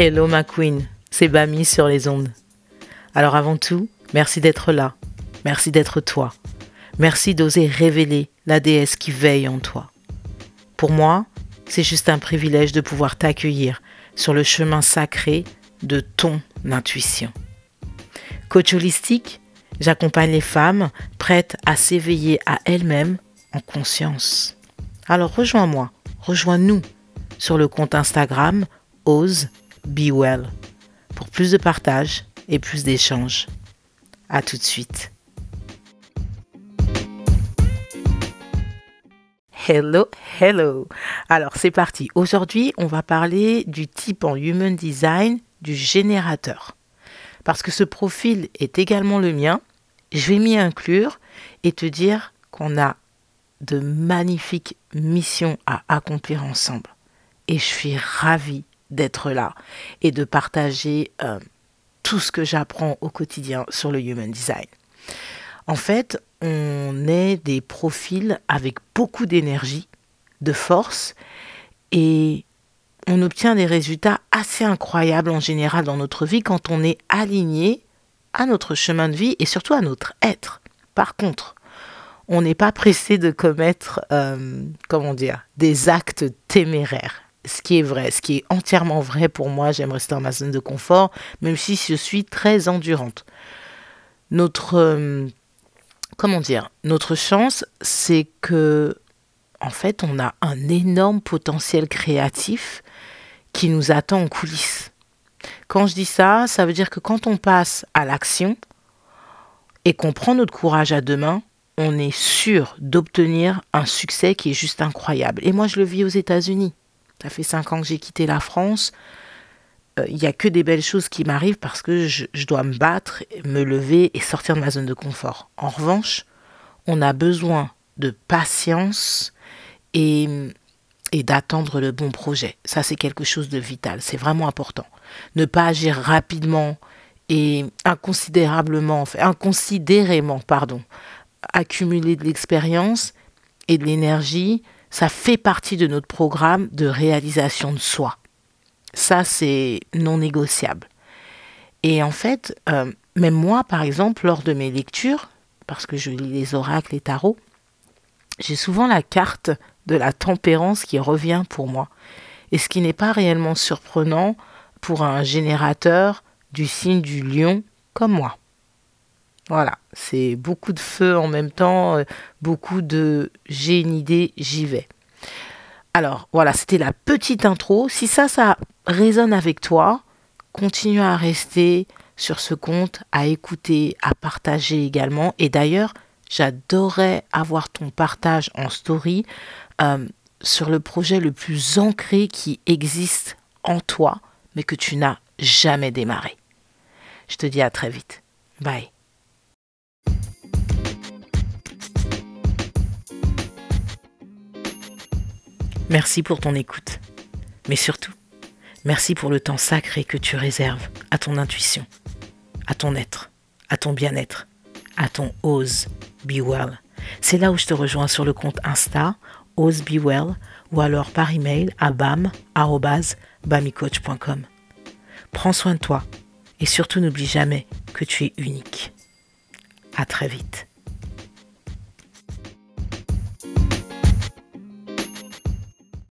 Hello ma queen, c'est Bami sur les ondes. Alors avant tout, merci d'être là. Merci d'être toi. Merci d'oser révéler la déesse qui veille en toi. Pour moi, c'est juste un privilège de pouvoir t'accueillir sur le chemin sacré de ton intuition. Coach holistique, j'accompagne les femmes prêtes à s'éveiller à elles-mêmes en conscience. Alors rejoins-moi, rejoins-nous sur le compte Instagram Ose Be Well pour plus de partage et plus d'échanges. À tout de suite. Hello, hello. Alors c'est parti. Aujourd'hui, on va parler du type en Human Design du générateur. Parce que ce profil est également le mien, je vais m'y inclure et te dire qu'on a de magnifiques missions à accomplir ensemble. Et je suis ravie d'être là et de partager euh, tout ce que j'apprends au quotidien sur le Human Design. En fait, on est des profils avec beaucoup d'énergie, de force, et on obtient des résultats assez incroyables en général dans notre vie quand on est aligné à notre chemin de vie et surtout à notre être. Par contre, on n'est pas pressé de commettre, euh, comment dire, des actes téméraires ce qui est vrai, ce qui est entièrement vrai pour moi, j'aime rester dans ma zone de confort, même si je suis très endurante. Notre, euh, comment dire, notre chance, c'est que, en fait, on a un énorme potentiel créatif qui nous attend en coulisses. Quand je dis ça, ça veut dire que quand on passe à l'action et qu'on prend notre courage à deux mains, on est sûr d'obtenir un succès qui est juste incroyable. Et moi, je le vis aux États-Unis. Ça fait cinq ans que j'ai quitté la France. Euh, il n'y a que des belles choses qui m'arrivent parce que je, dois me battre, me lever et sortir de ma zone de confort. En revanche, on a besoin de patience et, et d'attendre le bon projet. Ça, c'est quelque chose de vital. C'est vraiment important. Ne pas agir rapidement et inconsidérablement, inconsidérément, pardon, accumuler de l'expérience et de l'énergie ça fait partie de notre programme de réalisation de soi. Ça, c'est non négociable. Et en fait, euh, même moi, par exemple, lors de mes lectures, parce que je lis les oracles et tarots, j'ai souvent la carte de la tempérance qui revient pour moi. Et ce qui n'est pas réellement surprenant pour un générateur du signe du lion comme moi. Voilà, c'est beaucoup de feu en même temps, euh, beaucoup de j'ai une idée, j'y vais. Alors voilà, c'était la petite intro. Si ça, ça résonne avec toi, continue à rester sur ce compte, à écouter, à partager également. Et d'ailleurs, j'adorerais avoir ton partage en story euh, sur le projet le plus ancré qui existe en toi, mais que tu n'as jamais démarré. Je te dis à très vite. Bye. Merci pour ton écoute. Mais surtout, merci pour le temps sacré que tu réserves à ton intuition, à ton être, à ton bien-être, à ton Ose Be Well. C'est là où je te rejoins sur le compte Insta, Ose Be Well, ou alors par email à bam.bamicoach.com. Prends soin de toi et surtout n'oublie jamais que tu es unique. À très vite.